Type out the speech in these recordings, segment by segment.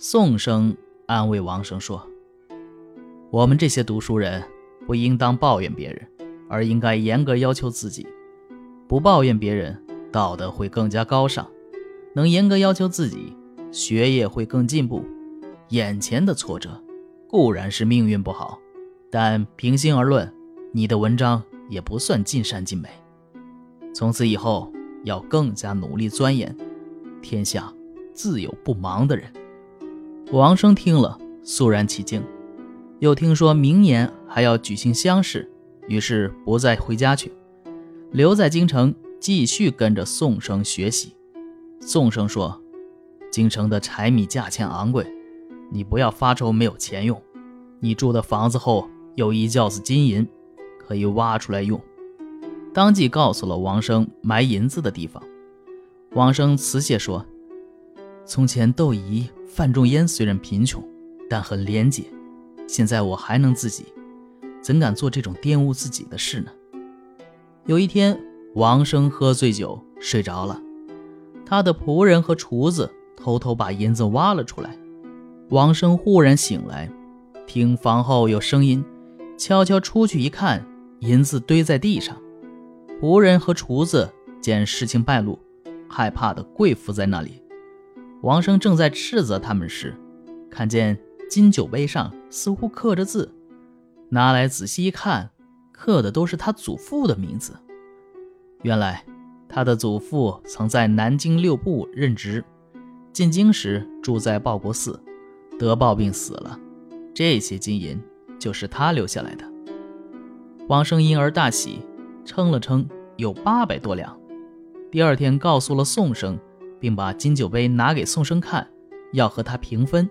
宋生安慰王生说：“我们这些读书人，不应当抱怨别人，而应该严格要求自己。不抱怨别人，道德会更加高尚；能严格要求自己，学业会更进步。眼前的挫折固然是命运不好，但平心而论，你的文章也不算尽善尽美。从此以后，要更加努力钻研，天下自有不忙的人。”王生听了，肃然起敬。又听说明年还要举行乡试，于是不再回家去，留在京城继续跟着宋生学习。宋生说：“京城的柴米价钱昂贵，你不要发愁没有钱用。你住的房子后有一窖子金银，可以挖出来用。”当即告诉了王生埋银子的地方。王生辞谢说：“从前窦仪。”范仲淹虽然贫穷，但很廉洁。现在我还能自己，怎敢做这种玷污自己的事呢？有一天，王生喝醉酒睡着了，他的仆人和厨子偷偷把银子挖了出来。王生忽然醒来，听房后有声音，悄悄出去一看，银子堆在地上。仆人和厨子见事情败露，害怕的跪伏在那里。王生正在斥责他们时，看见金酒杯上似乎刻着字，拿来仔细一看，刻的都是他祖父的名字。原来他的祖父曾在南京六部任职，进京时住在报国寺，得暴病死了。这些金银就是他留下来的。王生因而大喜，称了称有八百多两。第二天告诉了宋生。并把金酒杯拿给宋生看，要和他平分。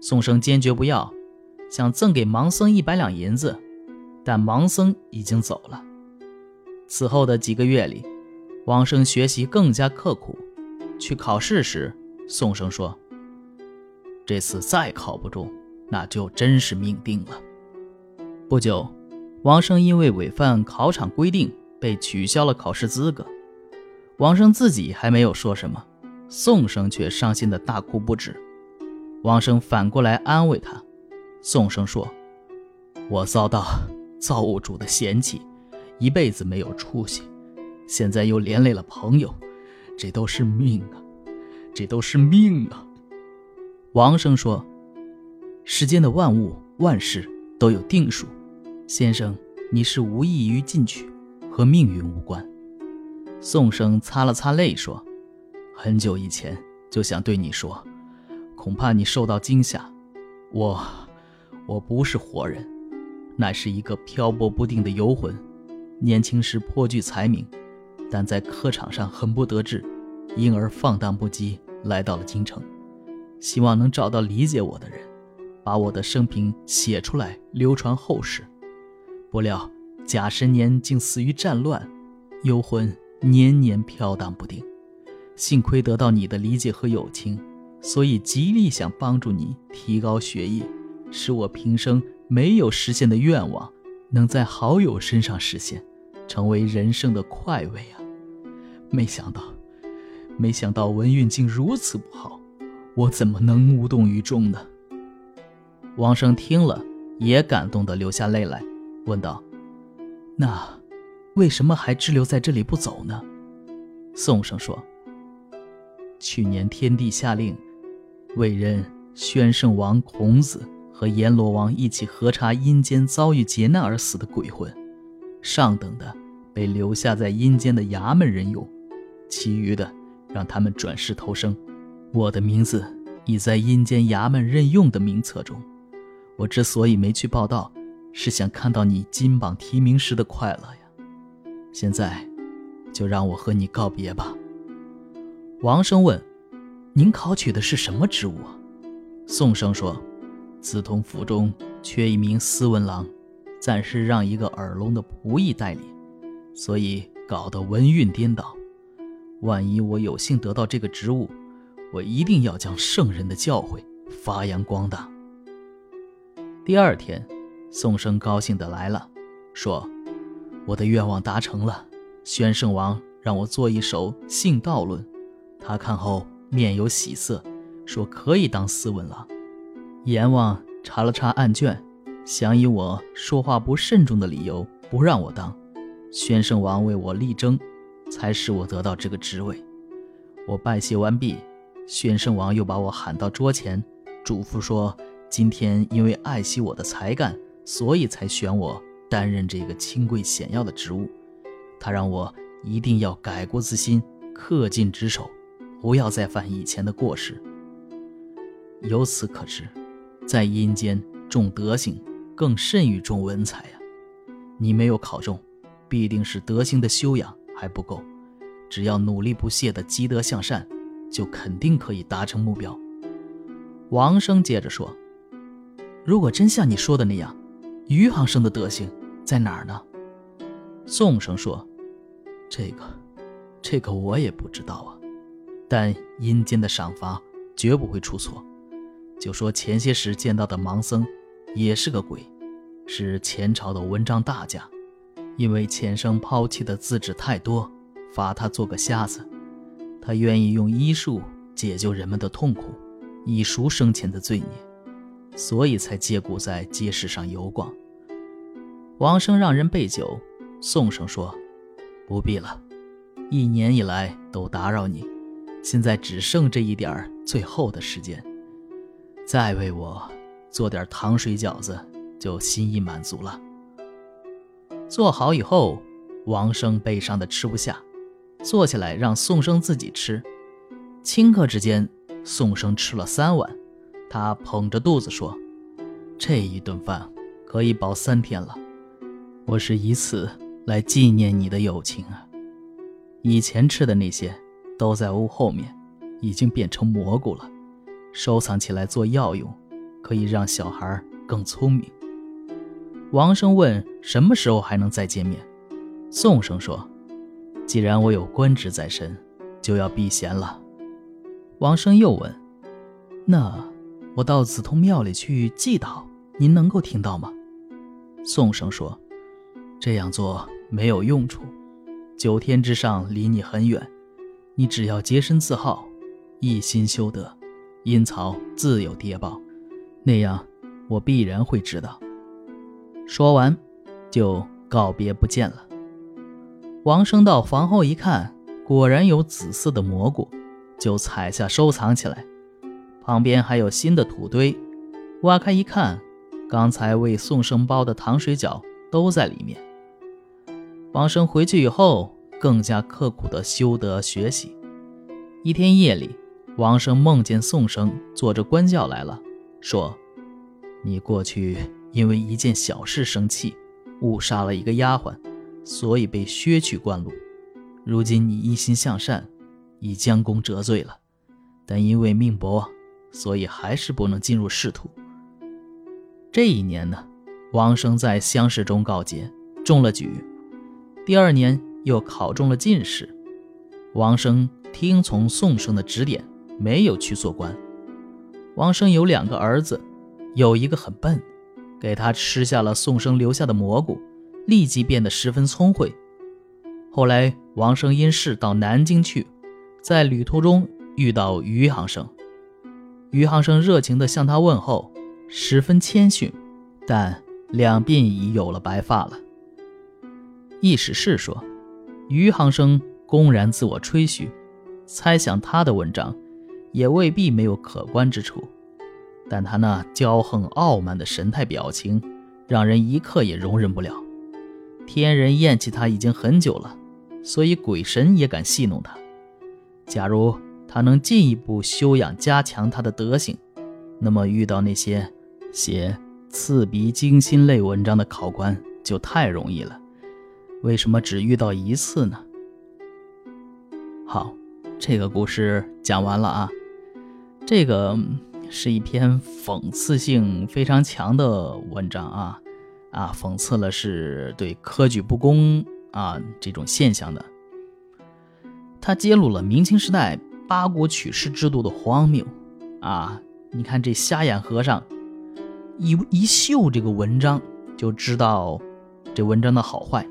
宋生坚决不要，想赠给盲僧一百两银子，但盲僧已经走了。此后的几个月里，王生学习更加刻苦。去考试时，宋生说：“这次再考不中，那就真是命定了。”不久，王生因为违反考场规定，被取消了考试资格。王生自己还没有说什么，宋生却伤心的大哭不止。王生反过来安慰他，宋生说：“我遭到造物主的嫌弃，一辈子没有出息，现在又连累了朋友，这都是命啊，这都是命啊。”王生说：“世间的万物万事都有定数，先生，你是无异于进取，和命运无关。”宋生擦了擦泪，说：“很久以前就想对你说，恐怕你受到惊吓。我，我不是活人，乃是一个漂泊不定的游魂。年轻时颇具才名，但在课场上很不得志，因而放荡不羁，来到了京城，希望能找到理解我的人，把我的生平写出来，流传后世。不料甲申年竟死于战乱，幽魂。”年年飘荡不定，幸亏得到你的理解和友情，所以极力想帮助你提高学业，使我平生没有实现的愿望，能在好友身上实现，成为人生的快慰啊！没想到，没想到文运竟如此不好，我怎么能无动于衷呢？王生听了，也感动得流下泪来，问道：“那？”为什么还滞留在这里不走呢？宋生说：“去年天帝下令，委任宣圣王孔子和阎罗王一起核查阴间遭遇劫难而死的鬼魂，上等的被留下在阴间的衙门任用，其余的让他们转世投生。我的名字已在阴间衙门任用的名册中。我之所以没去报道，是想看到你金榜题名时的快乐呀。”现在，就让我和你告别吧。王生问：“您考取的是什么职务？”宋生说：“梓潼府中缺一名司文郎，暂时让一个耳聋的仆役代理，所以搞得文运颠倒。万一我有幸得到这个职务，我一定要将圣人的教诲发扬光大。”第二天，宋生高兴地来了，说。我的愿望达成了，宣圣王让我做一首性道论，他看后面有喜色，说可以当斯文郎。阎王查了查案卷，想以我说话不慎重的理由不让我当。宣圣王为我力争，才使我得到这个职位。我拜谢完毕，宣圣王又把我喊到桌前，嘱咐说：“今天因为爱惜我的才干，所以才选我担任这个清贵显要的职务。他让我一定要改过自新，恪尽职守，不要再犯以前的过失。由此可知，在阴间重德行，更甚于重文采呀！你没有考中，必定是德行的修养还不够。”只要努力不懈的积德向善，就肯定可以达成目标。王生接着说：“如果真像你说的那样，余杭生的德行在哪儿呢？”宋生说：“这个，这个我也不知道啊。但阴间的赏罚绝不会出错。就说前些时见到的盲僧，也是个鬼，是前朝的文章大家，因为前生抛弃的字纸太多。”罚他做个瞎子，他愿意用医术解救人们的痛苦，以赎生前的罪孽，所以才借故在街市上游逛。王生让人备酒，宋生说：“不必了，一年以来都打扰你，现在只剩这一点儿最后的时间，再为我做点糖水饺子，就心意满足了。”做好以后，王生悲伤的吃不下。坐下来让宋生自己吃，顷刻之间，宋生吃了三碗。他捧着肚子说：“这一顿饭可以饱三天了。我是以此来纪念你的友情啊。以前吃的那些都在屋后面，已经变成蘑菇了，收藏起来做药用，可以让小孩更聪明。”王生问：“什么时候还能再见面？”宋生说。既然我有官职在身，就要避嫌了。王生又问：“那我到紫通庙里去祭祷，您能够听到吗？”宋生说：“这样做没有用处。九天之上离你很远，你只要洁身自好，一心修德，阴曹自有跌报，那样我必然会知道。”说完，就告别不见了。王生到房后一看，果然有紫色的蘑菇，就采下收藏起来。旁边还有新的土堆，挖开一看，刚才为宋生包的糖水饺都在里面。王生回去以后，更加刻苦的修德学习。一天夜里，王生梦见宋生坐着官轿来了，说：“你过去因为一件小事生气，误杀了一个丫鬟。”所以被削去官禄，如今你一心向善，已将功折罪了，但因为命薄，所以还是不能进入仕途。这一年呢，王生在乡试中告捷，中了举。第二年又考中了进士。王生听从宋生的指点，没有去做官。王生有两个儿子，有一个很笨，给他吃下了宋生留下的蘑菇。立即变得十分聪慧。后来，王生因事到南京去，在旅途中遇到余杭生。余杭生热情地向他问候，十分谦逊，但两鬓已有了白发了。易史是说，余杭生公然自我吹嘘，猜想他的文章也未必没有可观之处，但他那骄横傲慢的神态表情，让人一刻也容忍不了。天人厌弃他已经很久了，所以鬼神也敢戏弄他。假如他能进一步修养加强他的德行，那么遇到那些写刺鼻惊心类文章的考官就太容易了。为什么只遇到一次呢？好，这个故事讲完了啊。这个是一篇讽刺性非常强的文章啊。啊，讽刺了是对科举不公啊这种现象的。他揭露了明清时代八股取士制度的荒谬啊！你看这瞎眼和尚一一嗅这个文章就知道这文章的好坏，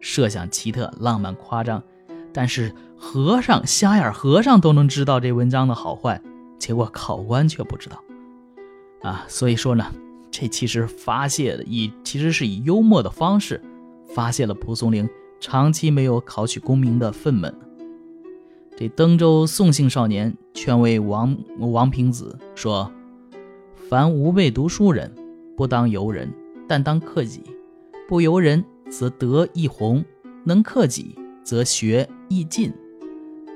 设想奇特、浪漫、夸张。但是和尚瞎眼和尚都能知道这文章的好坏，结果考官却不知道。啊，所以说呢，这其实发泄以其实是以幽默的方式发泄了蒲松龄长期没有考取功名的愤懑。这登州宋姓少年劝慰王王平子说：“凡无辈读书人，不当由人，但当克己。不由人，则德亦弘；能克己，则学亦进。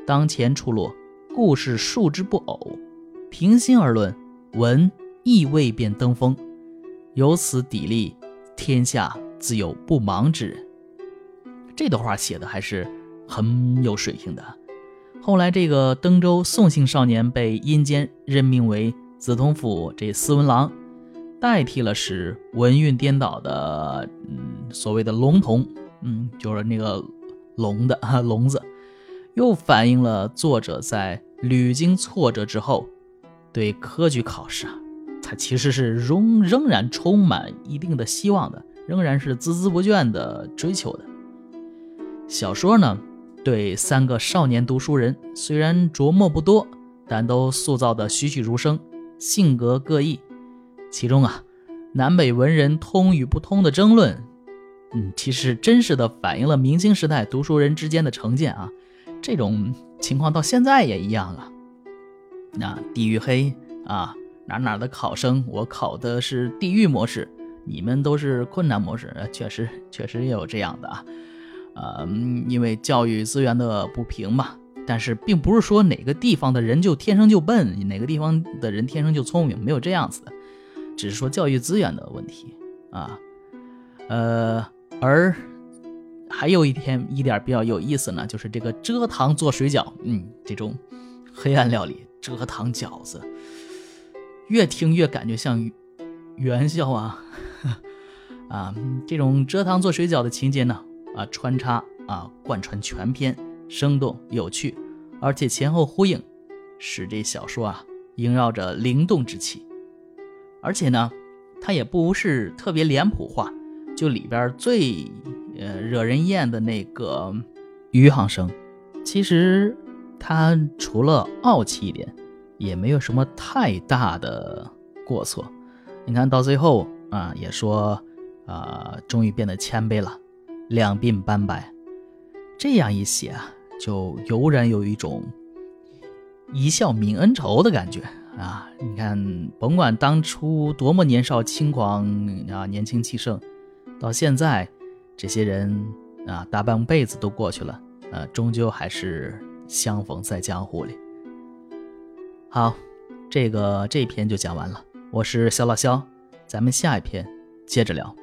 当前出落，故事数之不偶。平心而论，文。”亦未便登峰，由此砥砺，天下自有不忙之人。这段话写的还是很有水平的。后来，这个登州宋姓少年被阴间任命为梓通府这司文郎，代替了使文运颠倒的嗯所谓的龙童，嗯，就是那个聋的 聋子，又反映了作者在屡经挫折之后对科举考试啊。他其实是仍仍然充满一定的希望的，仍然是孜孜不倦的追求的。小说呢，对三个少年读书人虽然琢磨不多，但都塑造的栩栩如生，性格各异。其中啊，南北文人通与不通的争论，嗯，其实真实的反映了明清时代读书人之间的成见啊。这种情况到现在也一样啊。那地域黑啊。哪哪的考生，我考的是地狱模式，你们都是困难模式，确实确实也有这样的啊，呃，因为教育资源的不平嘛。但是并不是说哪个地方的人就天生就笨，哪个地方的人天生就聪明，没有这样子的，只是说教育资源的问题啊。呃，而还有一天一点比较有意思呢，就是这个蔗糖做水饺，嗯，这种黑暗料理，蔗糖饺子。越听越感觉像元宵啊，啊，这种蔗糖做水饺的情节呢，啊，穿插啊，贯穿全篇，生动有趣，而且前后呼应，使这小说啊萦绕着灵动之气。而且呢，它也不是特别脸谱化，就里边最呃惹人厌的那个余杭生，其实他除了傲气一点。也没有什么太大的过错，你看到最后啊，也说啊，终于变得谦卑了，两鬓斑白，这样一写啊，就油然有一种一笑泯恩仇的感觉啊。你看，甭管当初多么年少轻狂啊，年轻气盛，到现在，这些人啊，大半辈子都过去了，呃，终究还是相逢在江湖里。好，这个这篇就讲完了。我是肖老肖，咱们下一篇接着聊。